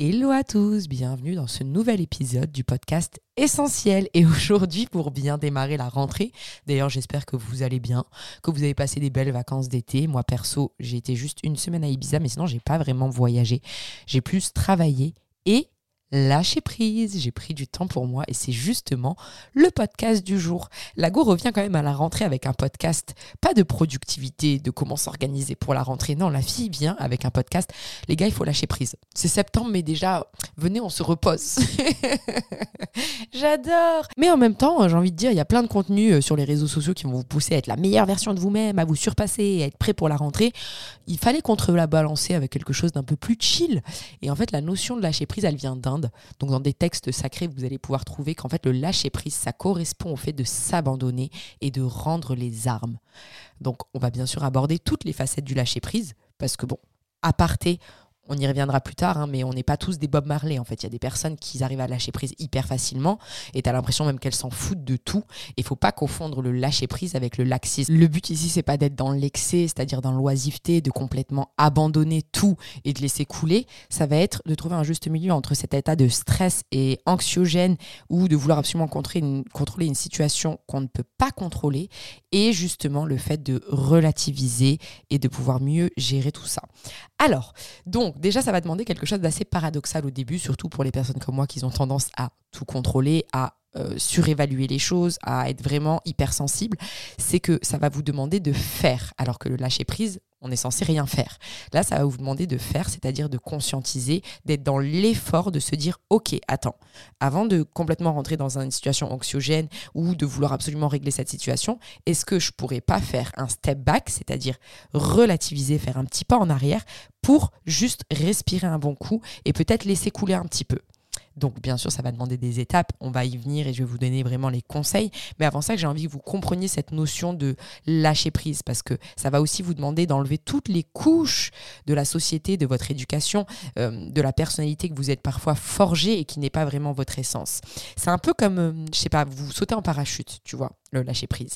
Hello à tous, bienvenue dans ce nouvel épisode du podcast Essentiel. Et aujourd'hui, pour bien démarrer la rentrée, d'ailleurs j'espère que vous allez bien, que vous avez passé des belles vacances d'été. Moi perso, j'ai été juste une semaine à Ibiza, mais sinon j'ai pas vraiment voyagé. J'ai plus travaillé et lâcher prise, j'ai pris du temps pour moi et c'est justement le podcast du jour. Lago revient quand même à la rentrée avec un podcast, pas de productivité, de comment s'organiser pour la rentrée. Non, la fille vient avec un podcast. Les gars, il faut lâcher prise. C'est septembre, mais déjà, venez, on se repose. J'adore. Mais en même temps, j'ai envie de dire, il y a plein de contenus euh, sur les réseaux sociaux qui vont vous pousser à être la meilleure version de vous-même, à vous surpasser, à être prêt pour la rentrée. Il fallait contre la balancer avec quelque chose d'un peu plus chill. Et en fait, la notion de lâcher prise, elle vient d'Inde. Donc dans des textes sacrés, vous allez pouvoir trouver qu'en fait le lâcher prise, ça correspond au fait de s'abandonner et de rendre les armes. Donc on va bien sûr aborder toutes les facettes du lâcher prise, parce que bon, à parté, on y reviendra plus tard, hein, mais on n'est pas tous des Bob Marley. En fait, il y a des personnes qui arrivent à lâcher prise hyper facilement, et tu as l'impression même qu'elles s'en foutent de tout. Il faut pas confondre le lâcher prise avec le laxisme. Le but ici, c'est pas d'être dans l'excès, c'est-à-dire dans l'oisiveté, de complètement abandonner tout et de laisser couler. Ça va être de trouver un juste milieu entre cet état de stress et anxiogène, ou de vouloir absolument contrôler une, contrôler une situation qu'on ne peut pas contrôler, et justement le fait de relativiser et de pouvoir mieux gérer tout ça. Alors, donc déjà, ça va demander quelque chose d'assez paradoxal au début, surtout pour les personnes comme moi qui ont tendance à tout contrôler, à euh, surévaluer les choses, à être vraiment hypersensible, c'est que ça va vous demander de faire, alors que le lâcher prise, on est censé rien faire. Là, ça va vous demander de faire, c'est-à-dire de conscientiser, d'être dans l'effort de se dire, ok, attends, avant de complètement rentrer dans une situation anxiogène ou de vouloir absolument régler cette situation, est-ce que je pourrais pas faire un step back, c'est-à-dire relativiser, faire un petit pas en arrière pour juste respirer un bon coup et peut-être laisser couler un petit peu? Donc bien sûr, ça va demander des étapes, on va y venir et je vais vous donner vraiment les conseils. Mais avant ça, j'ai envie que vous compreniez cette notion de lâcher prise parce que ça va aussi vous demander d'enlever toutes les couches de la société, de votre éducation, euh, de la personnalité que vous êtes parfois forgée et qui n'est pas vraiment votre essence. C'est un peu comme, euh, je sais pas, vous sautez en parachute, tu vois le lâcher prise.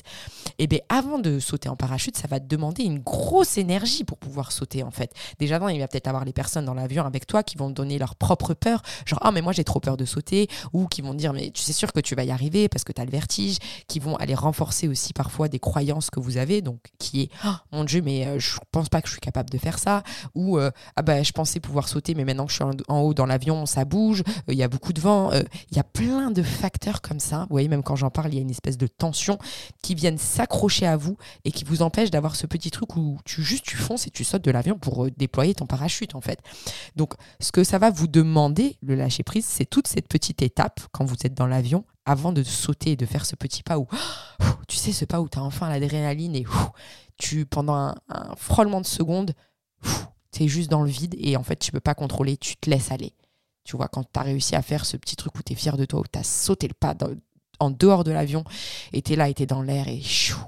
Et eh bien avant de sauter en parachute, ça va te demander une grosse énergie pour pouvoir sauter en fait. Déjà, il va peut-être avoir les personnes dans l'avion avec toi qui vont donner leur propre peur, genre ah mais moi j'ai trop peur de sauter, ou qui vont dire mais tu sais sûr que tu vas y arriver parce que tu as le vertige, qui vont aller renforcer aussi parfois des croyances que vous avez, donc qui est oh, mon Dieu mais euh, je pense pas que je suis capable de faire ça, ou euh, ah ben je pensais pouvoir sauter mais maintenant que je suis en, haut dans l'avion ça bouge, euh, il y a beaucoup de vent, il y a plein de facteurs comme ça. Vous voyez même quand j'en parle il y a une espèce de tension qui viennent s'accrocher à vous et qui vous empêchent d'avoir ce petit truc où tu juste tu fonces et tu sautes de l'avion pour déployer ton parachute en fait. Donc ce que ça va vous demander, le lâcher prise, c'est toute cette petite étape quand vous êtes dans l'avion avant de sauter et de faire ce petit pas où tu sais ce pas où tu as enfin l'adrénaline et tu pendant un, frôlement de secondes tu es juste dans le vide et en fait tu peux pas contrôler, tu te laisses aller. Tu vois, quand tu as réussi à faire ce petit truc où tu es fier de toi, où tu as sauté le pas en dehors de l'avion, était là, était dans l'air et chou.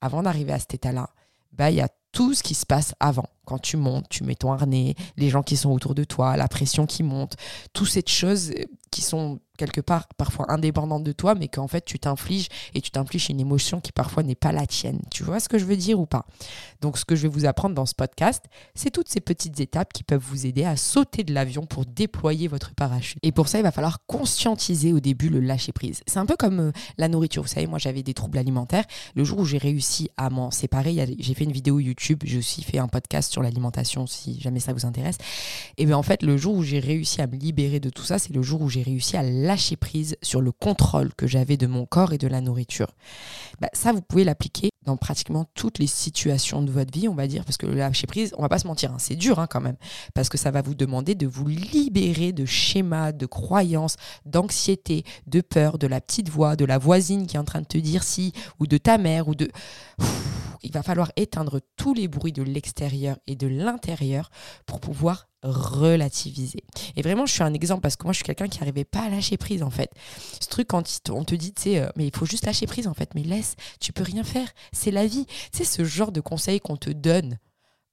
Avant d'arriver à cet état-là, bah, il y a tout ce qui se passe avant. Quand tu montes, tu mets ton harnais, les gens qui sont autour de toi, la pression qui monte, toutes ces choses qui sont quelque part parfois indépendante de toi, mais qu'en fait tu t'infliges et tu t'infliges une émotion qui parfois n'est pas la tienne. Tu vois ce que je veux dire ou pas? Donc ce que je vais vous apprendre dans ce podcast, c'est toutes ces petites étapes qui peuvent vous aider à sauter de l'avion pour déployer votre parachute. Et pour ça, il va falloir conscientiser au début le lâcher prise. C'est un peu comme euh, la nourriture. Vous savez, moi j'avais des troubles alimentaires. Le jour où j'ai réussi à m'en séparer, j'ai fait une vidéo YouTube, j'ai aussi fait un podcast sur l'alimentation si jamais ça vous intéresse. Et bien en fait, le jour où j'ai réussi à me libérer de tout ça, c'est le jour où j'ai réussi à lâcher prise sur le contrôle que j'avais de mon corps et de la nourriture. Bah, ça, vous pouvez l'appliquer dans pratiquement toutes les situations de votre vie, on va dire, parce que lâcher prise, on va pas se mentir, hein, c'est dur hein, quand même, parce que ça va vous demander de vous libérer de schémas, de croyances, d'anxiété, de peur, de la petite voix, de la voisine qui est en train de te dire si, ou de ta mère, ou de... il va falloir éteindre tous les bruits de l'extérieur et de l'intérieur pour pouvoir relativiser. Et vraiment, je suis un exemple parce que moi, je suis quelqu'un qui n'arrivait pas à lâcher prise en fait. Ce truc, quand on te dit, tu sais, euh, mais il faut juste lâcher prise en fait, mais laisse, tu peux rien faire, c'est la vie. Tu sais, ce genre de conseils qu'on te donne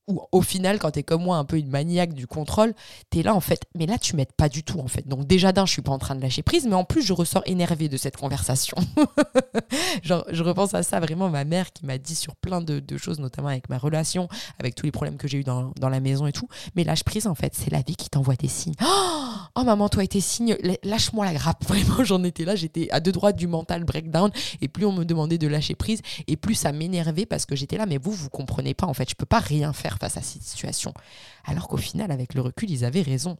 ou au final, quand tu es comme moi, un peu une maniaque du contrôle, tu es là en fait. Mais là, tu m'aides pas du tout en fait. Donc, déjà d'un, je suis pas en train de lâcher prise, mais en plus, je ressors énervée de cette conversation. Je repense à ça vraiment, ma mère qui m'a dit sur plein de, choses, notamment avec ma relation, avec tous les problèmes que j'ai eu dans, dans, la maison et tout. Mais lâche prise en fait, c'est la vie qui t'envoie tes signes. Oh, maman, toi et tes signes, lâche-moi la grappe. Vraiment, j'en étais là, j'étais à deux droites du mental breakdown. Et plus on me demandait de lâcher prise, et plus ça m'énervait parce que j'étais là, mais vous, vous comprenez pas en fait, je peux pas rien faire face à cette situation. Alors qu'au final, avec le recul, ils avaient raison.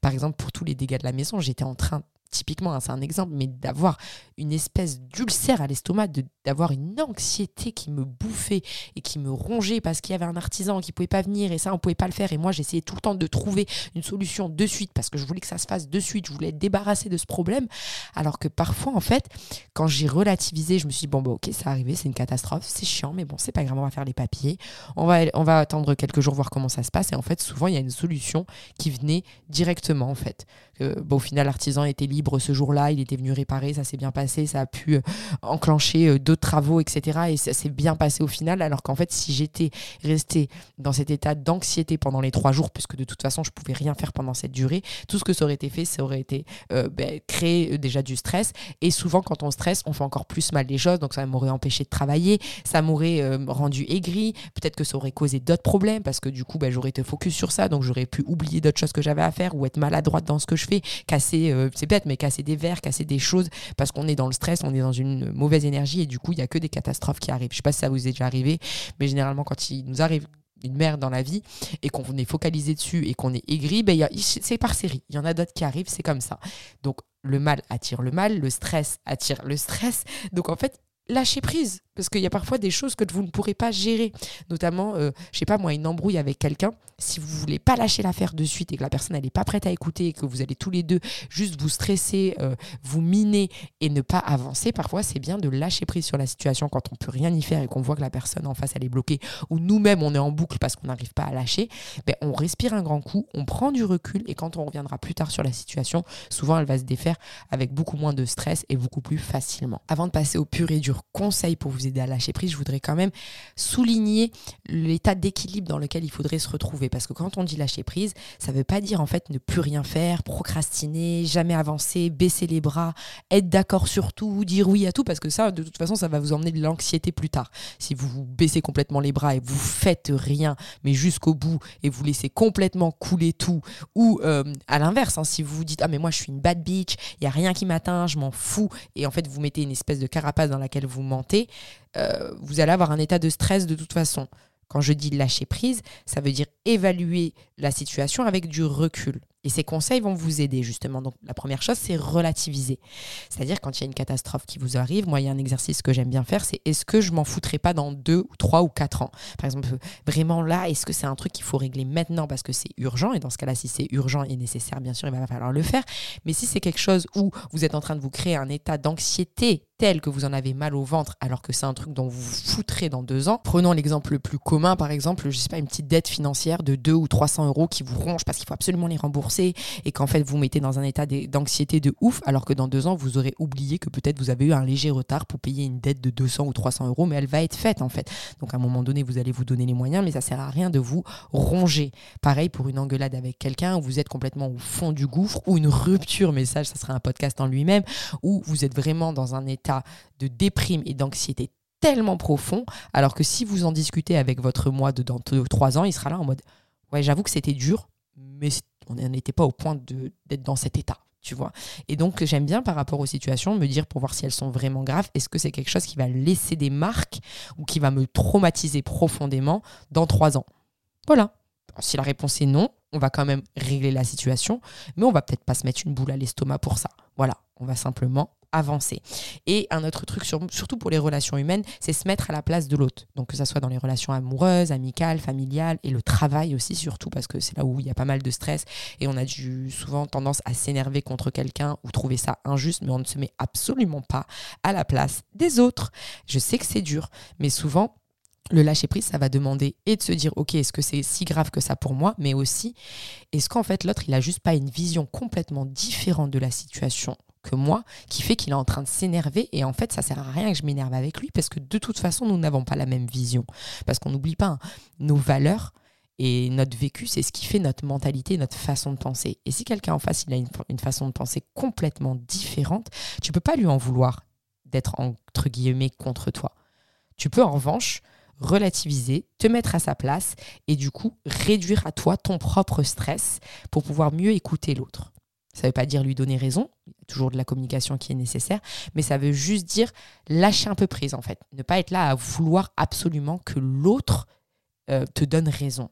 Par exemple, pour tous les dégâts de la maison, j'étais en train typiquement, hein, c'est un exemple, mais d'avoir une espèce d'ulcère à l'estomac, d'avoir une anxiété qui me bouffait et qui me rongeait parce qu'il y avait un artisan qui pouvait pas venir et ça, on pouvait pas le faire. Et moi, j'essayais tout le temps de trouver une solution de suite parce que je voulais que ça se fasse de suite, je voulais être débarrassée de ce problème. Alors que parfois, en fait, quand j'ai relativisé, je me suis dit, bon, bah, ok, ça arrivé, c'est une catastrophe, c'est chiant, mais bon, c'est pas grave, on va faire les papiers, on va, on va attendre quelques jours, voir comment ça se passe. Et en fait, souvent, il y a une solution qui venait directement, en fait. Euh, au final, l'artisan était libre ce jour-là, il était venu réparer, ça s'est bien passé, ça a pu euh, enclencher euh, d'autres travaux, etc. Et ça s'est bien passé au final, alors qu'en fait, si j'étais restée dans cet état d'anxiété pendant les trois jours, puisque de toute façon, je pouvais rien faire pendant cette durée, tout ce que ça aurait été fait, ça aurait été ben, créer déjà du stress. Et souvent, quand on stresse, on fait encore plus mal les choses, donc ça m'aurait empêché de travailler, ça m'aurait rendu aigri, peut-être que ça aurait causé d'autres problèmes, parce que du coup, ben, j'aurais été focus sur ça, donc j'aurais pu oublier d'autres choses que j'avais à faire ou être maladroite dans ce que je fais, casser, euh, c'est bête, mais casser des verres, casser des choses, parce qu'on est dans le stress, on est dans une mauvaise énergie, et du coup, il n'y a que des catastrophes qui arrivent. Je sais pas si ça vous est déjà arrivé, mais généralement, quand il nous arrive une merde dans la vie et qu'on est focalisé dessus et qu'on est aigri, ben c'est par série. Il y en a d'autres qui arrivent, c'est comme ça. Donc le mal attire le mal, le stress attire le stress. Donc en fait, lâchez prise. Parce qu'il y a parfois des choses que vous ne pourrez pas gérer. Notamment, je euh, je sais pas moi, une embrouille avec quelqu'un. Si vous voulez pas lâcher l'affaire de suite et que la personne n'est pas prête à écouter et que vous allez tous les deux juste vous stresser, euh, vous miner et ne pas avancer, parfois c'est bien de lâcher prise sur la situation quand on peut rien y faire et qu'on voit que la personne en face elle est bloquée ou nous-mêmes on est en boucle parce qu'on n'arrive pas à lâcher. Ben, on respire un grand coup, on prend du recul et quand on reviendra plus tard sur la situation, souvent elle va se défaire avec beaucoup moins de stress et beaucoup plus facilement. Avant de passer au pur et dur conseil pour vous aider à lâcher prise, je voudrais quand même souligner l'état d'équilibre dans lequel il faudrait se retrouver. Parce que quand on dit lâcher prise, ça ne veut pas dire en fait ne plus rien faire, procrastiner, jamais avancer, baisser les bras, être d'accord sur tout, dire oui à tout, parce que ça, de toute façon, ça va vous emmener de l'anxiété plus tard. Si vous vous baissez complètement les bras et vous faites rien, mais jusqu'au bout, et vous laissez complètement couler tout, ou euh, à l'inverse, hein, si vous vous dites ah mais moi je suis une bad bitch, il y a rien qui m'atteint, je m'en fous, et en fait vous mettez une espèce de carapace dans laquelle vous mentez, euh, vous allez avoir un état de stress de toute façon. Quand je dis lâcher prise, ça veut dire évaluer la situation avec du recul. Et ces conseils vont vous aider justement. Donc la première chose, c'est relativiser. C'est-à-dire quand il y a une catastrophe qui vous arrive, moi il y a un exercice que j'aime bien faire, c'est est-ce que je m'en foutrais pas dans deux ou trois ou quatre ans? Par exemple, vraiment là, est-ce que c'est un truc qu'il faut régler maintenant parce que c'est urgent? Et dans ce cas-là, si c'est urgent et nécessaire, bien sûr, il va falloir le faire. Mais si c'est quelque chose où vous êtes en train de vous créer un état d'anxiété tel que vous en avez mal au ventre alors que c'est un truc dont vous vous foutrez dans deux ans. Prenons l'exemple le plus commun, par exemple, je sais pas, une petite dette financière de 2 ou 300 euros qui vous ronge parce qu'il faut absolument les rembourser et qu'en fait vous mettez dans un état d'anxiété de ouf alors que dans deux ans vous aurez oublié que peut-être vous avez eu un léger retard pour payer une dette de 200 ou 300 euros mais elle va être faite en fait. Donc à un moment donné vous allez vous donner les moyens mais ça sert à rien de vous ronger. Pareil pour une engueulade avec quelqu'un où vous êtes complètement au fond du gouffre ou une rupture, mais ça, ça serait un podcast en lui-même, où vous êtes vraiment dans un état de déprime et d'anxiété tellement profond, alors que si vous en discutez avec votre moi de dans trois ans, il sera là en mode Ouais, j'avoue que c'était dur, mais on n'était pas au point d'être dans cet état. Tu vois. Et donc, j'aime bien par rapport aux situations me dire pour voir si elles sont vraiment graves, est-ce que c'est quelque chose qui va laisser des marques ou qui va me traumatiser profondément dans trois ans? Voilà. Si la réponse est non, on va quand même régler la situation, mais on va peut-être pas se mettre une boule à l'estomac pour ça. Voilà, on va simplement avancer. Et un autre truc, surtout pour les relations humaines, c'est se mettre à la place de l'autre. Donc que ce soit dans les relations amoureuses, amicales, familiales et le travail aussi surtout parce que c'est là où il y a pas mal de stress et on a souvent tendance à s'énerver contre quelqu'un ou trouver ça injuste, mais on ne se met absolument pas à la place des autres. Je sais que c'est dur, mais souvent le lâcher prise, ça va demander et de se dire, ok, est-ce que c'est si grave que ça pour moi, mais aussi, est-ce qu'en fait l'autre, il a juste pas une vision complètement différente de la situation que moi qui fait qu'il est en train de s'énerver et en fait ça sert à rien que je m'énerve avec lui parce que de toute façon nous n'avons pas la même vision parce qu'on n'oublie pas hein, nos valeurs Et notre vécu, c'est ce qui fait notre mentalité, notre façon de penser. Et si quelqu'un en face, il a une, façon de penser complètement différente, tu peux pas lui en vouloir d'être entre guillemets contre toi. Tu peux en revanche relativiser, te mettre à sa place et du coup réduire à toi ton propre stress pour pouvoir mieux écouter l'autre. Ça ne veut pas dire lui donner raison, toujours de la communication qui est nécessaire, mais ça veut juste dire lâcher un peu prise en fait. Ne pas être là à vouloir absolument que l'autre euh, te donne raison.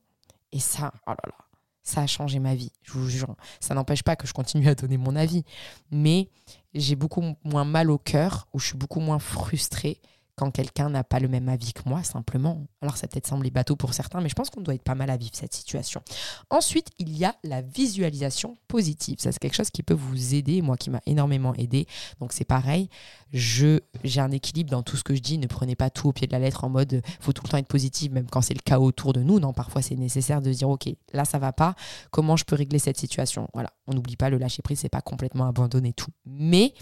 Et ça, oh là là, ça a changé ma vie, je vous jure. Ça n'empêche pas que je continue à donner mon avis, mais j'ai beaucoup moins mal au cœur, ou je suis beaucoup moins frustrée quand quelqu'un n'a pas le même avis que moi, simplement. Alors ça peut-être semblé bateau pour certains, mais je pense qu'on doit être pas mal à vivre cette situation. Ensuite, il y a la visualisation positive. Ça, c'est quelque chose qui peut vous aider, moi qui m'a énormément aidé. Donc c'est pareil, j'ai un équilibre dans tout ce que je dis. Ne prenez pas tout au pied de la lettre en mode faut tout le temps être positif, même quand c'est le chaos autour de nous. Non, parfois c'est nécessaire de dire ok, là ça va pas. Comment je peux régler cette situation? Voilà, on n'oublie pas le lâcher prise, c'est pas complètement abandonner tout, mais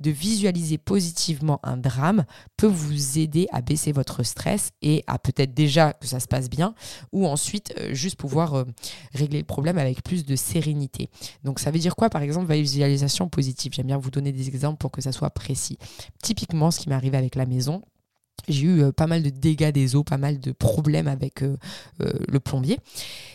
de visualiser positivement un drame peut vous aider à baisser votre stress et à peut-être déjà que ça se passe bien ou ensuite euh, juste pouvoir euh, régler le problème avec plus de sérénité. Donc ça veut dire quoi par exemple visualisation positive? J'aime bien vous donner des exemples pour que ça soit précis. Typiquement ce qui m'est arrivé avec la maison, j'ai eu euh, pas mal de dégâts des eaux, pas mal de problèmes avec le plombier.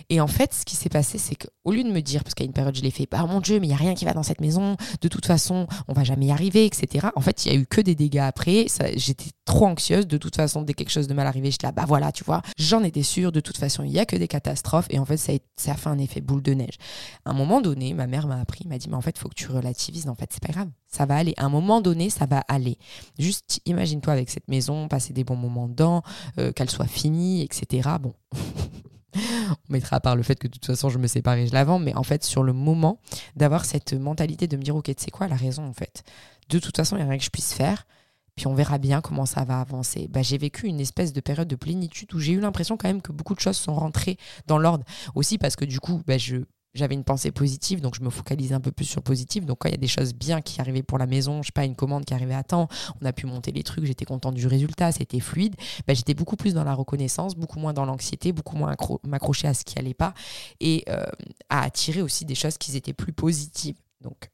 Et en fait, ce qui s'est passé, c'est qu'au lieu de me dire, parce qu'à une période, je l'ai fait, bah mon Dieu, mais il n'y a rien qui va dans cette maison, de toute façon, on va jamais y arriver, etc. En fait, il y a eu que des dégâts après. J'étais trop anxieuse. De toute façon, dès quelque chose de mal arrivé, j'étais là, bah voilà, tu vois, j'en étais sûre. De toute façon, il n'y a que des catastrophes. Et en fait, ça a, fait un effet boule de neige. À un moment donné, ma mère m'a appris, m'a dit, mais en fait, il faut que tu relativises. En fait, c'est pas grave. Ça va aller. À un moment donné, ça va aller. Juste imagine-toi avec cette maison, passer des bons moments dedans, euh, qu'elle soit finie, etc. Bon. on mettra à part le fait que de toute façon je me sépare et je la vends, mais en fait sur le moment d'avoir cette mentalité de me dire ok sais quoi la raison en fait. De toute façon il n'y a rien que je puisse faire, puis on verra bien comment ça va avancer. Bah, j'ai vécu une espèce de période de plénitude où j'ai eu l'impression quand même que beaucoup de choses sont rentrées dans l'ordre. Aussi parce que du coup bah, j'avais une pensée positive, donc je me focalisais un peu plus sur le positif. Donc quand il y a des choses bien qui arrivaient pour la maison, je sais pas, une commande qui arrivait à temps, on a pu monter les trucs, j'étais contente du résultat, c'était fluide, bah, j'étais beaucoup plus dans la reconnaissance, beaucoup moins dans l'anxiété, beaucoup moins m'accrocher à ce qui allait pas et euh, à attirer aussi des choses qui étaient plus positives. Donc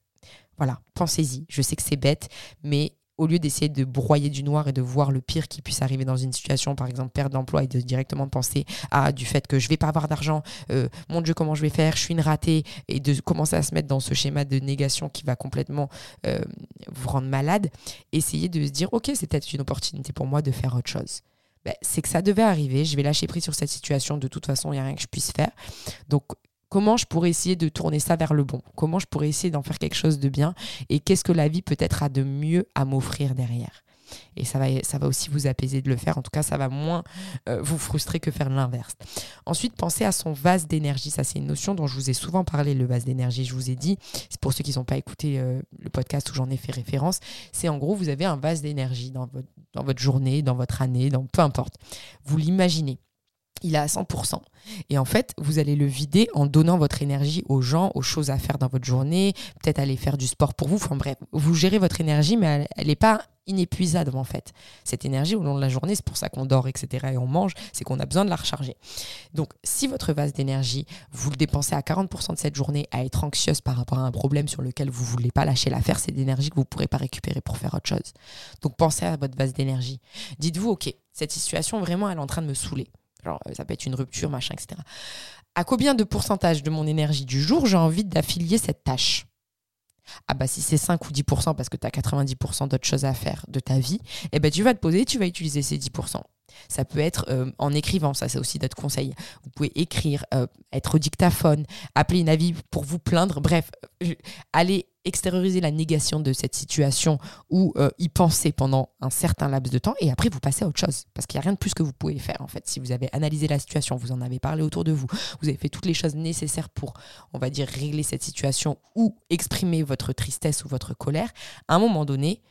voilà, pensez-y. Je sais que c'est bête, mais au lieu d'essayer de broyer du noir et de voir le pire qui puisse arriver dans une situation, par exemple perte d'emploi, et de directement penser à du fait que je vais pas avoir d'argent, euh, mon Dieu, comment je vais faire, je suis une ratée, et de commencer à se mettre dans ce schéma de négation qui va complètement euh, vous rendre malade, essayez de se dire, ok, c'est peut-être une opportunité pour moi de faire autre chose. Ben, c'est que ça devait arriver, je vais lâcher prise sur cette situation, de toute façon, il n'y a rien que je puisse faire. Donc, comment je pourrais essayer de tourner ça vers le bon? Comment je pourrais essayer d'en faire quelque chose de bien? Et qu'est-ce que la vie peut-être a de mieux à m'offrir derrière? Et ça va, ça va aussi vous apaiser de le faire. En tout cas, ça va moins euh, vous frustrer que faire l'inverse. Ensuite, pensez à son vase d'énergie. Ça, c'est une notion dont je vous ai souvent parlé, le vase d'énergie. Je vous ai dit, c'est pour ceux qui n'ont pas écouté euh, le podcast où j'en ai fait référence, c'est en gros, vous avez un vase d'énergie dans votre, dans votre journée, dans votre année, dans peu importe. Vous l'imaginez il est à 100%. Et en fait, vous allez le vider en donnant votre énergie aux gens, aux choses à faire dans votre journée, peut-être aller faire du sport pour vous. Enfin bref, vous gérez votre énergie, mais elle n'est pas inépuisable en fait. Cette énergie au long de la journée, c'est pour ça qu'on dort, etc. et on mange, c'est qu'on a besoin de la recharger. Donc si votre vase d'énergie, vous le dépensez à 40% de cette journée à être anxieuse par rapport à un problème sur lequel vous ne voulez pas lâcher l'affaire, c'est d'énergie que vous ne pourrez pas récupérer pour faire autre chose. Donc pensez à votre vase d'énergie. Dites-vous, ok, cette situation vraiment, elle est en train de me saouler. Genre, euh, ça peut être une rupture, machin, etc. À combien de pourcentage de mon énergie du jour j'ai envie d'affilier cette tâche? Ah bah si c'est 5 ou 10% parce que tu as 90% d'autres choses à faire de ta vie, eh ben tu vas te poser, tu vas utiliser ces 10%. Ça peut être euh, en écrivant, ça c'est aussi d'autres conseils. Vous pouvez écrire, euh, être au dictaphone, appeler une avis pour vous plaindre, bref, allez extérioriser la négation de cette situation ou euh, y penser pendant un certain laps de temps et après vous passez à autre chose. Parce qu'il n'y a rien de plus que vous pouvez faire en fait. Si vous avez analysé la situation, vous en avez parlé autour de vous, vous avez fait toutes les choses nécessaires pour, on va dire, régler cette situation ou exprimer votre tristesse ou votre colère, à un moment donné,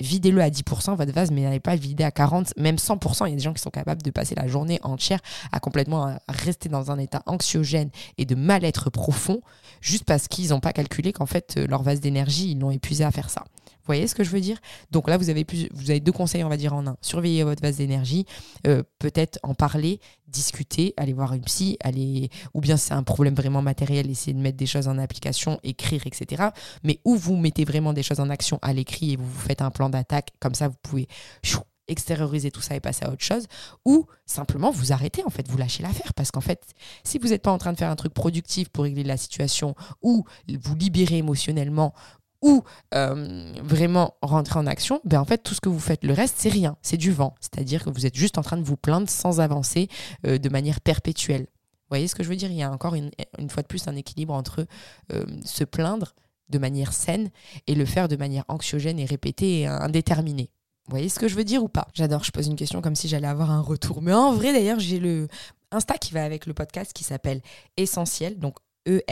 videz-le à 10% votre vase, mais n'allez pas vider à 40, même 100%. Il y a des gens qui sont capables de passer la journée entière à complètement rester dans un état anxiogène et de mal-être profond, juste parce qu'ils n'ont pas calculé qu'en fait, euh, leur vase d'énergie, ils l'ont épuisé à faire ça. Vous voyez ce que je veux dire? Donc là, vous avez, plus, vous avez deux conseils, on va dire, en un. Surveiller votre vase d'énergie, euh, peut-être en parler, discuter, aller voir une psy, aller, ou bien c'est un problème vraiment matériel, essayer de mettre des choses en application, écrire, etc. Mais où vous mettez vraiment des choses en action à l'écrit et vous faites un plan d'attaque, comme ça vous pouvez extérioriser tout ça et passer à autre chose, ou simplement vous arrêtez, en fait, vous lâchez l'affaire. Parce qu'en fait, si vous n'êtes pas en train de faire un truc productif pour régler la situation, ou vous libérer émotionnellement, ou euh, vraiment rentrer en action, ben en fait, tout ce que vous faites, le reste, c'est rien, c'est du vent. C'est-à-dire que vous êtes juste en train de vous plaindre sans avancer euh, de manière perpétuelle. Vous voyez ce que je veux dire? Il y a encore une, fois de plus un équilibre entre euh, se plaindre de manière saine et le faire de manière anxiogène et répétée et indéterminée. Vous voyez ce que je veux dire ou pas? J'adore, je pose une question comme si j'allais avoir un retour. Mais en vrai, d'ailleurs, j'ai le Insta qui va avec le podcast qui s'appelle Essentiel, donc es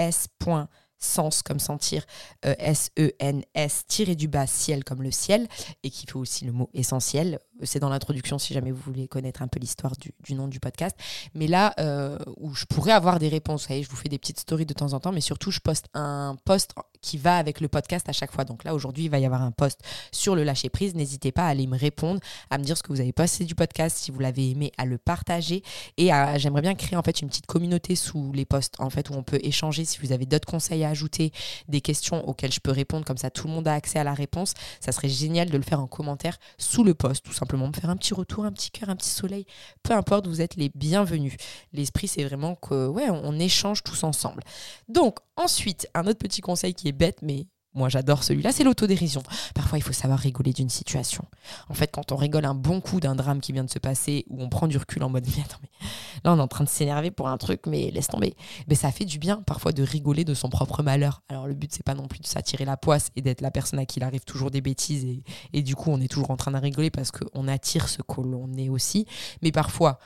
sens comme sentir, euh, S-E-N-S, tiré du bas, ciel comme le ciel, et qui fait aussi le mot essentiel. C'est dans l'introduction si jamais vous voulez connaître un peu l'histoire du, nom du podcast. Mais là, euh, où je pourrais avoir des réponses, vous voyez, je vous fais des petites stories de temps en temps, mais surtout, je poste un post qui va avec le podcast à chaque fois. Donc là, aujourd'hui, il va y avoir un post sur le lâcher prise. N'hésitez pas à aller me répondre, à me dire ce que vous avez passé du podcast, si vous l'avez aimé, à le partager. Et j'aimerais bien créer en fait une petite communauté sous les posts, en fait, où on peut échanger. Si vous avez d'autres conseils à ajouter, des questions auxquelles je peux répondre, comme ça tout le monde a accès à la réponse, ça serait génial de le faire en commentaire sous le post, tout simplement. Me faire un petit retour, un petit cœur, un petit soleil. Peu importe, vous êtes les bienvenus. L'esprit, c'est vraiment que, ouais, on échange tous ensemble. Donc, ensuite, un autre petit conseil qui est bête, mais moi j'adore celui-là, c'est l'autodérision. Parfois il faut savoir rigoler d'une situation. En fait, quand on rigole un bon coup d'un drame qui vient de se passer, ou on prend du recul en mode mais attends, mais là on est en train de s'énerver pour un truc, mais laisse tomber. Mais ça fait du bien parfois de rigoler de son propre malheur. Alors le but c'est pas non plus de s'attirer la poisse et d'être la personne à qui il arrive toujours des bêtises et, et du coup on est toujours en train de rigoler parce qu'on attire ce que l'on est aussi. Mais parfois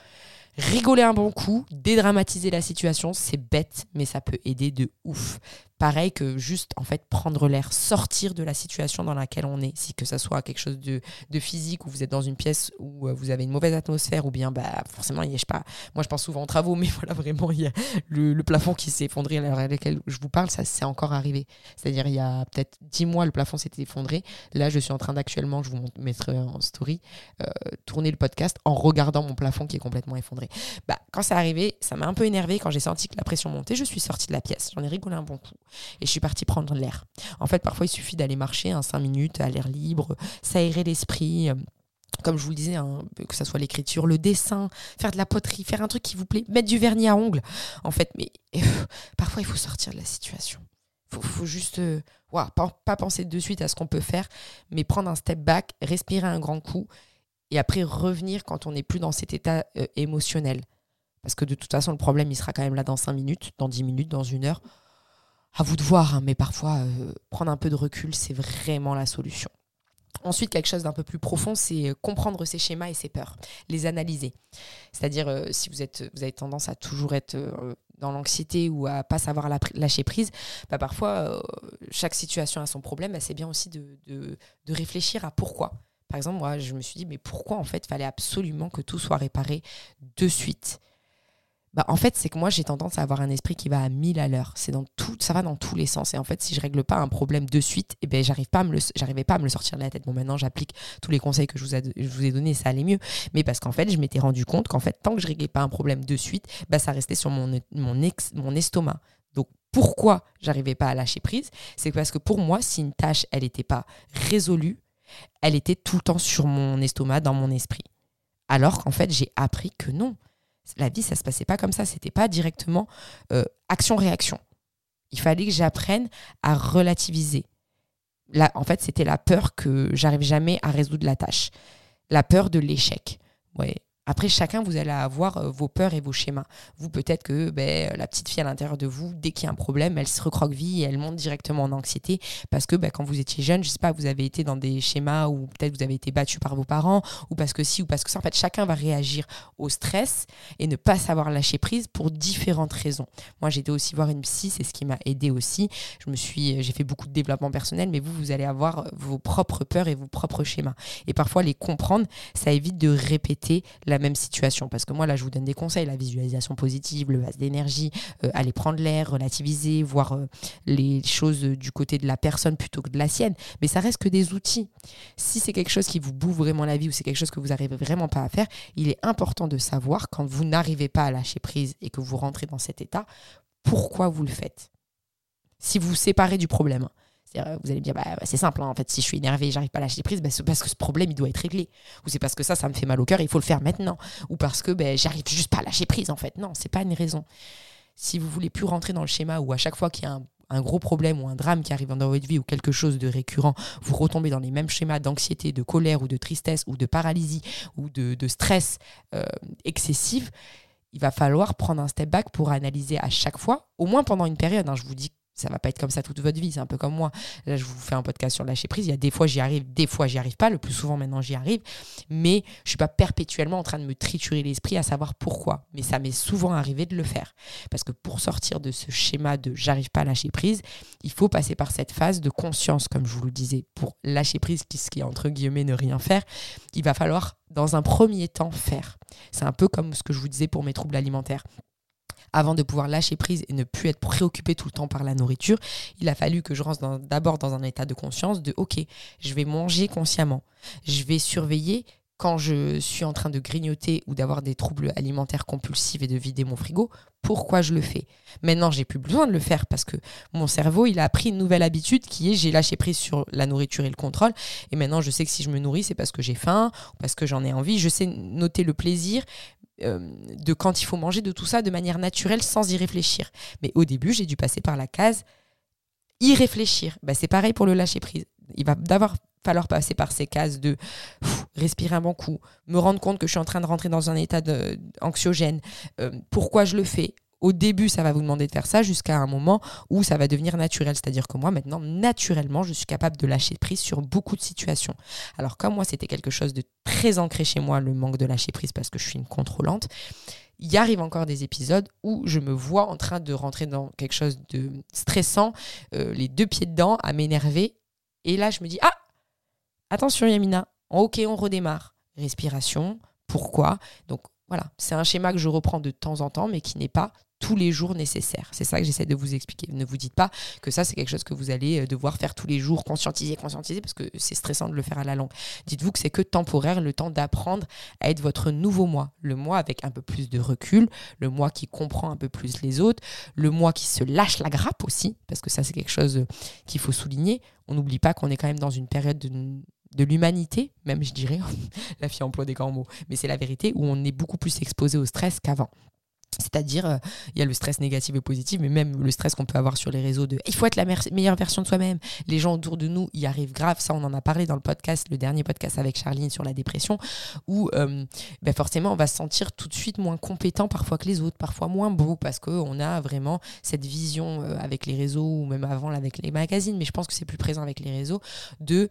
rigoler un bon coup, dédramatiser la situation, c'est bête, mais ça peut aider de ouf pareil que juste en fait prendre l'air, sortir de la situation dans laquelle on est, si que ça soit quelque chose de, physique où vous êtes dans une pièce où euh, vous avez une mauvaise atmosphère ou bien bah forcément il je sais pas, moi je pense souvent aux travaux mais voilà vraiment il y a le, plafond qui s'est effondré à l'heure à laquelle je vous parle, ça c'est encore arrivé. C'est-à-dire il y a peut-être dix mois le plafond s'était effondré. Là je suis en train d'actuellement, je vous mettrai en story, euh, tourner le podcast en regardant mon plafond qui est complètement effondré. Bah quand c'est arrivé, ça m'a un peu énervé quand j'ai senti que la pression montait, je suis sortie de la pièce. J'en ai rigolé un bon coup et je suis partie prendre l'air. En fait, parfois, il suffit d'aller marcher un 5 minutes à l'air libre, s'aérer l'esprit euh, comme je vous le disais, hein, que ce soit l'écriture, le dessin, faire de la poterie, faire un truc qui vous plaît, mettre du vernis à ongles. En fait, mais euh, parfois il faut sortir de la situation. Il faut, juste, euh, pas, penser de suite à ce qu'on peut faire, mais prendre un step back, respirer un grand coup, et après revenir quand on n'est plus dans cet état émotionnel. Parce que de toute façon, le problème, il sera quand même là dans 5 minutes, dans 10 minutes, dans une heure à vous de voir, hein, mais parfois euh, prendre un peu de recul, c'est vraiment la solution. Ensuite, quelque chose d'un peu plus profond, c'est euh, comprendre ses schémas et ses peurs, les analyser. C'est-à-dire, euh, si vous, êtes, vous avez tendance à toujours être dans l'anxiété ou à pas savoir lâcher prise, bah parfois, chaque situation a son problème. Bah, c'est bien aussi de, de, de, réfléchir à pourquoi. Par exemple, moi, je me suis dit, mais pourquoi en fait, fallait absolument que tout soit réparé de suite? Bah, en fait, c'est que moi, j'ai tendance à avoir un esprit qui va à 1000 à l'heure. Ça va dans tous les sens. Et en fait, si je règle pas un problème de suite, eh ben, j'arrive pas à me le, j'arrivais pas à me le sortir de la tête. Bon, maintenant, j'applique tous les conseils que je vous, ai, je vous ai donnés, ça allait mieux. Mais parce qu'en fait, je m'étais rendu compte qu'en fait, tant que je réglais pas un problème de suite, bah, ça restait sur mon, mon estomac. Donc, pourquoi j'arrivais pas à lâcher prise? C'est parce que pour moi, si une tâche, elle n'était pas résolue, elle était tout le temps sur mon estomac, dans mon esprit. Alors qu'en fait, j'ai appris que non la vie, ça se passait pas comme ça. C'était pas directement euh, action-réaction. Il fallait que j'apprenne à relativiser. Là, en fait, c'était la peur que j'arrive jamais à résoudre la tâche. La peur de l'échec. Ouais, après, chacun, vous allez avoir euh, vos peurs et vos schémas. Vous, peut-être que ben, la petite fille à l'intérieur de vous, dès qu'il y a un problème, elle se recroqueville et elle monte directement en anxiété parce que ben, quand vous étiez jeune, je sais pas, vous avez été dans des schémas où peut-être vous avez été battu par vos parents ou parce que si ou parce que ça. En fait, chacun va réagir au stress et ne pas savoir lâcher prise pour différentes raisons. Moi, j'ai été aussi voir une psy, c'est ce qui m'a aidé aussi. Je me suis, j'ai fait beaucoup de développement personnel, mais vous, vous allez avoir vos propres peurs et vos propres schémas. Et parfois, les comprendre, ça évite de répéter la la même situation. Parce que moi, là, je vous donne des conseils, la visualisation positive, le vase d'énergie, euh, aller prendre l'air, relativiser, voir euh, les choses du côté de la personne plutôt que de la sienne. Mais ça reste que des outils. Si c'est quelque chose qui vous bouffe vraiment la vie ou c'est quelque chose que vous n'arrivez vraiment pas à faire, il est important de savoir quand vous n'arrivez pas à lâcher prise et que vous rentrez dans cet état, pourquoi vous le faites. Si vous vous séparez du problème. Vous allez me dire, bah, bah, c'est simple, hein, en fait, si je suis énervé j'arrive pas à lâcher prise, bah, c'est parce que ce problème, il doit être réglé. Ou c'est parce que ça, ça me fait mal au cœur il faut le faire maintenant. Ou parce que bah, j'arrive juste pas à lâcher prise, en fait. Non, c'est pas une raison. Si vous voulez plus rentrer dans le schéma où à chaque fois qu'il y a un, gros problème ou un drame qui arrive dans votre vie ou quelque chose de récurrent, vous retombez dans les mêmes schémas d'anxiété, de colère ou de tristesse ou de paralysie ou de, stress euh, excessif, il va falloir prendre un step back pour analyser à chaque fois, au moins pendant une période. Hein, je vous dis ça va pas être comme ça toute votre vie, c'est un peu comme moi. Là, je vous fais un podcast sur lâcher prise. Il y a des fois j'y arrive, des fois j'y arrive pas. Le plus souvent maintenant j'y arrive, mais je suis pas perpétuellement en train de me triturer l'esprit à savoir pourquoi. Mais ça m'est souvent arrivé de le faire parce que pour sortir de ce schéma de j'arrive pas à lâcher prise, il faut passer par cette phase de conscience, comme je vous le disais, pour lâcher prise, ce qui est entre guillemets ne rien faire. Il va falloir dans un premier temps faire. C'est un peu comme ce que je vous disais pour mes troubles alimentaires avant de pouvoir lâcher prise et ne plus être préoccupé tout le temps par la nourriture, il a fallu que je rentre d'abord dans un état de conscience de OK, je vais manger consciemment. Je vais surveiller quand je suis en train de grignoter ou d'avoir des troubles alimentaires compulsifs et de vider mon frigo, pourquoi je le fais. Maintenant, j'ai plus besoin de le faire parce que mon cerveau, il a appris une nouvelle habitude qui est j'ai lâché prise sur la nourriture et le contrôle. Et maintenant, je sais que si je me nourris, c'est parce que j'ai faim, parce que j'en ai envie. Je sais noter le plaisir, euh, de quand il faut manger, de tout ça de manière naturelle sans y réfléchir. Mais au début, j'ai dû passer par la case y réfléchir. Bah, c'est pareil pour le lâcher prise. Il va d'abord falloir passer par ces cases de respirer un bon coup, me rendre compte que je suis en train de rentrer dans un état anxiogène, euh, pourquoi je le fais, au début, ça va vous demander de faire ça jusqu'à un moment où ça va devenir naturel. C'est-à-dire que moi, maintenant, naturellement, je suis capable de lâcher prise sur beaucoup de situations. Alors, comme moi, c'était quelque chose de très ancré chez moi, le manque de lâcher prise parce que je suis une contrôlante, il y arrive encore des épisodes où je me vois en train de rentrer dans quelque chose de stressant, euh, les deux pieds dedans, à m'énerver. Et là, je me dis, ah, attention Yamina, ok, on redémarre. Respiration, pourquoi? Donc voilà, c'est un schéma que je reprends de temps en temps, mais qui n'est pas tous les jours nécessaire. C'est ça que j'essaie de vous expliquer. Ne vous dites pas que ça, c'est quelque chose que vous allez euh, devoir faire tous les jours, conscientiser, conscientiser, parce que c'est stressant de le faire à la longue. Dites-vous que c'est que temporaire, le temps d'apprendre à être votre nouveau moi. Le moi avec un peu plus de recul, le moi qui comprend un peu plus les autres, le moi qui se lâche la grappe aussi, parce que ça, c'est quelque chose euh, qu'il faut souligner. On n'oublie pas qu'on est quand même dans une période de de l'humanité, même je dirais, la fille emploie des grands mots, mais c'est la vérité, où on est beaucoup plus exposé au stress qu'avant. C'est-à-dire, euh, il y a le stress négatif et positif, mais même le stress qu'on peut avoir sur les réseaux de il faut être la meilleure version de soi-même. Les gens autour de nous y arrivent grave. Ça, on en a parlé dans le podcast, le dernier podcast avec Charline sur la dépression, où euh, ben forcément, on va se sentir tout de suite moins compétent parfois que les autres, parfois moins beau, parce qu'on a vraiment cette vision euh, avec les réseaux, ou même avant avec les magazines, mais je pense que c'est plus présent avec les réseaux, de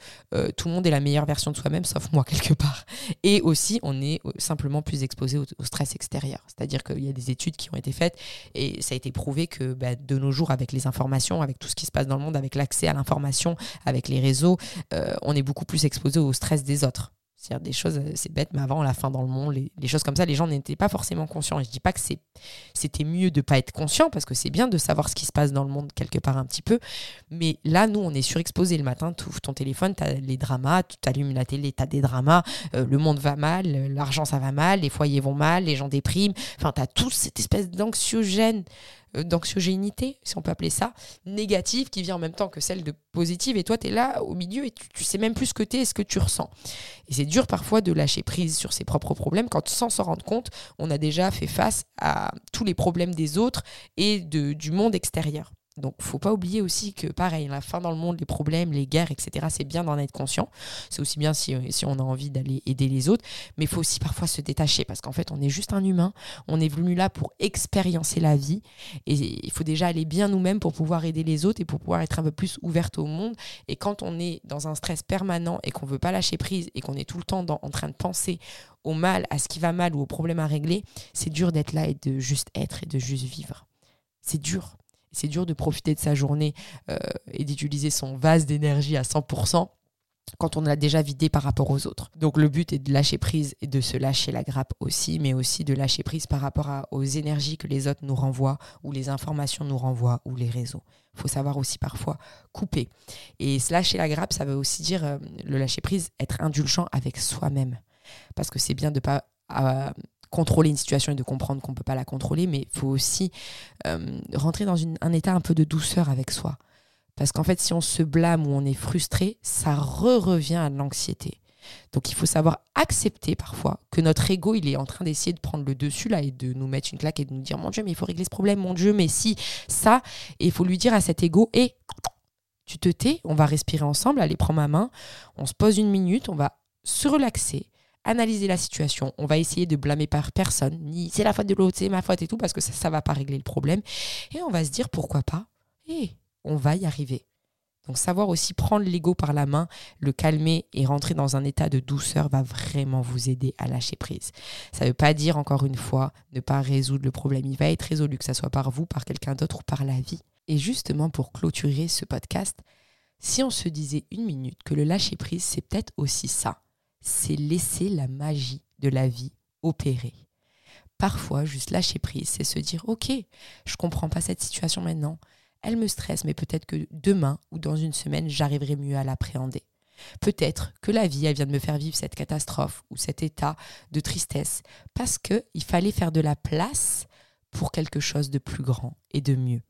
tout le monde est la meilleure version de soi-même, sauf moi quelque part. Et aussi, on est simplement plus exposé au, au stress extérieur. C'est-à-dire qu'il y a des études qui ont été faites et ça a été prouvé que bah, de nos jours, avec les informations, avec tout ce qui se passe dans le monde, avec l'accès à l'information, avec les réseaux, euh, on est beaucoup plus exposé au stress des autres. C'est-à-dire des choses, euh, c'est bête, mais avant, la fin dans le monde, les, choses comme ça, les gens n'étaient pas forcément conscients. Et je dis pas que c'était mieux de pas être conscient, parce que c'est bien de savoir ce qui se passe dans le monde quelque part un petit peu. Mais là, nous, on est surexposé le matin, tu ouvres ton téléphone, tu as les dramas, tu allumes la télé, tu as des dramas, euh, le monde va mal, l'argent ça va mal, les foyers vont mal, les gens dépriment. Enfin, tu as toute cette espèce d'anxiogène euh, d'anxiogénité, si on peut appeler ça, négative, qui vient en même temps que celle de positive. Et toi, tu es là au milieu et tu, tu sais même plus ce que tu es et ce que tu ressens. Et c'est dur parfois de lâcher prise sur ses propres problèmes quand, sans s'en rendre compte, on a déjà fait face à tous les problèmes des autres et de, du monde extérieur. Donc, faut pas oublier aussi que, pareil, la fin dans le monde, les problèmes, les guerres, etc., c'est bien d'en être conscient. C'est aussi bien si, si, on a envie d'aller aider les autres. Mais il faut aussi parfois se détacher parce qu'en fait, on est juste un humain. On est venu là pour expériencer la vie. Et il faut déjà aller bien nous-mêmes pour pouvoir aider les autres et pour pouvoir être un peu plus ouverte au monde. Et quand on est dans un stress permanent et qu'on veut pas lâcher prise et qu'on est tout le temps en train de penser au mal, à ce qui va mal ou aux problèmes à régler, c'est dur d'être là et de juste être et de juste vivre. C'est dur c'est dur de profiter de sa journée euh, et d'utiliser son vase d'énergie à 100%. quand on l'a déjà vidé par rapport aux autres. Donc le but est de lâcher prise et de se lâcher la grappe aussi, mais aussi de lâcher prise par rapport aux énergies que les autres nous renvoient, ou les informations nous renvoient, ou les réseaux. Il faut savoir aussi parfois couper. Et se lâcher la grappe, ça veut aussi dire euh, le lâcher prise, être indulgent avec soi-même. Parce que c'est bien de pas euh, contrôler une situation et de comprendre qu'on ne peut pas la contrôler, mais il faut aussi euh, rentrer dans un état un peu de douceur avec soi. Parce qu'en fait, si on se blâme ou on est frustré, ça re-revient à l'anxiété. Donc il faut savoir accepter parfois que notre ego, il est en train d'essayer de prendre le dessus là et de nous mettre une claque et de nous dire mon Dieu, mais il faut régler ce problème, mon Dieu, mais si, ça. Et il faut lui dire à cet ego, et tu te tais, on va respirer ensemble, allez, prends ma main, on se pose une minute, on va se relaxer, analyser la situation, on va essayer de blâmer par personne, ni c'est la faute de l'autre, c'est ma faute et tout, parce que ça, ça va pas régler le problème. Et on va se dire pourquoi pas, et on va y arriver. Donc savoir aussi prendre l'ego par la main, le calmer et rentrer dans un état de douceur va vraiment vous aider à lâcher prise. Ça ne veut pas dire encore une fois ne pas résoudre le problème. Il va être résolu, que ce soit par vous, par quelqu'un d'autre ou par la vie. Et justement pour clôturer ce podcast, si on se disait une minute que le lâcher prise, c'est peut-être aussi ça. C'est laisser la magie de la vie opérer. Parfois, juste lâcher prise, c'est se dire, ok, je comprends pas cette situation maintenant elle me stresse, mais peut-être que demain ou dans une semaine, j'arriverai mieux à l'appréhender. Peut-être que la vie, elle vient de me faire vivre cette catastrophe ou cet état de tristesse parce qu'il fallait faire de la place pour quelque chose de plus grand et de mieux.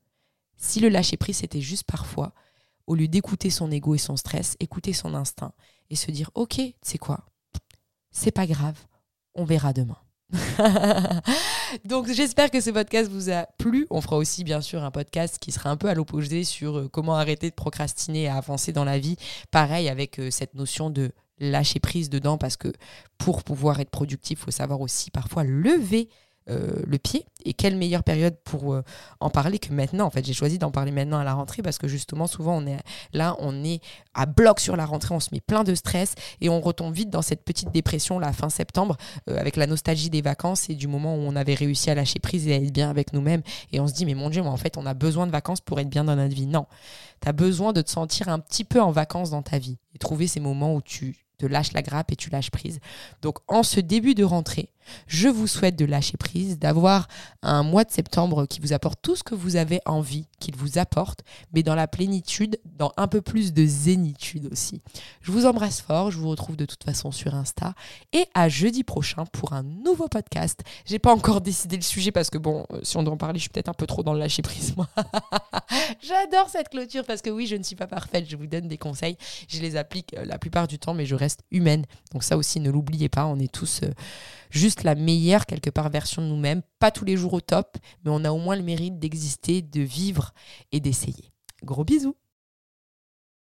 Si le lâcher-prise, c'était juste parfois, au lieu d'écouter son ego et son stress, écouter son instinct et se dire Ok, c'est quoi C'est pas grave, on verra demain. Donc j'espère que ce podcast vous a plu. On fera aussi bien sûr un podcast qui sera un peu à l'opposé sur euh, comment arrêter de procrastiner et avancer dans la vie. Pareil avec euh, cette notion de lâcher prise dedans parce que pour pouvoir être productif, il faut savoir aussi parfois lever euh, le pied. Et quelle meilleure période pour euh, en parler que maintenant En fait, j'ai choisi d'en parler maintenant à la rentrée parce que justement, souvent, on est là, on est à bloc sur la rentrée, on se met plein de stress et on retombe vite dans cette petite dépression la fin septembre euh, avec la nostalgie des vacances et du moment où on avait réussi à lâcher prise et à être bien avec nous-mêmes. Et on se dit, mais mon Dieu, en fait, on a besoin de vacances pour être bien dans notre vie. Non, tu as besoin de te sentir un petit peu en vacances dans ta vie et trouver ces moments où tu te lâches la grappe et tu lâches prise. Donc en ce début de rentrée, je vous souhaite de lâcher prise, d'avoir un mois de septembre qui vous apporte tout ce que vous avez envie qu'il vous apporte, mais dans la plénitude, dans un peu plus de zénitude aussi. Je vous embrasse fort, je vous retrouve de toute façon sur Insta et à jeudi prochain pour un nouveau podcast. J'ai pas encore décidé le sujet parce que bon, euh, si on doit en parler, je suis peut-être un peu trop dans le lâcher prise moi. J'adore cette clôture parce que oui, je ne suis pas parfaite, je vous donne des conseils, je les applique euh, la plupart du temps mais je reste humaine. Donc ça aussi ne l'oubliez pas, on est tous euh, juste la meilleure quelque part version de nous-mêmes, pas tous les jours au top, mais on a au moins le mérite d'exister, de vivre et d'essayer. Gros bisous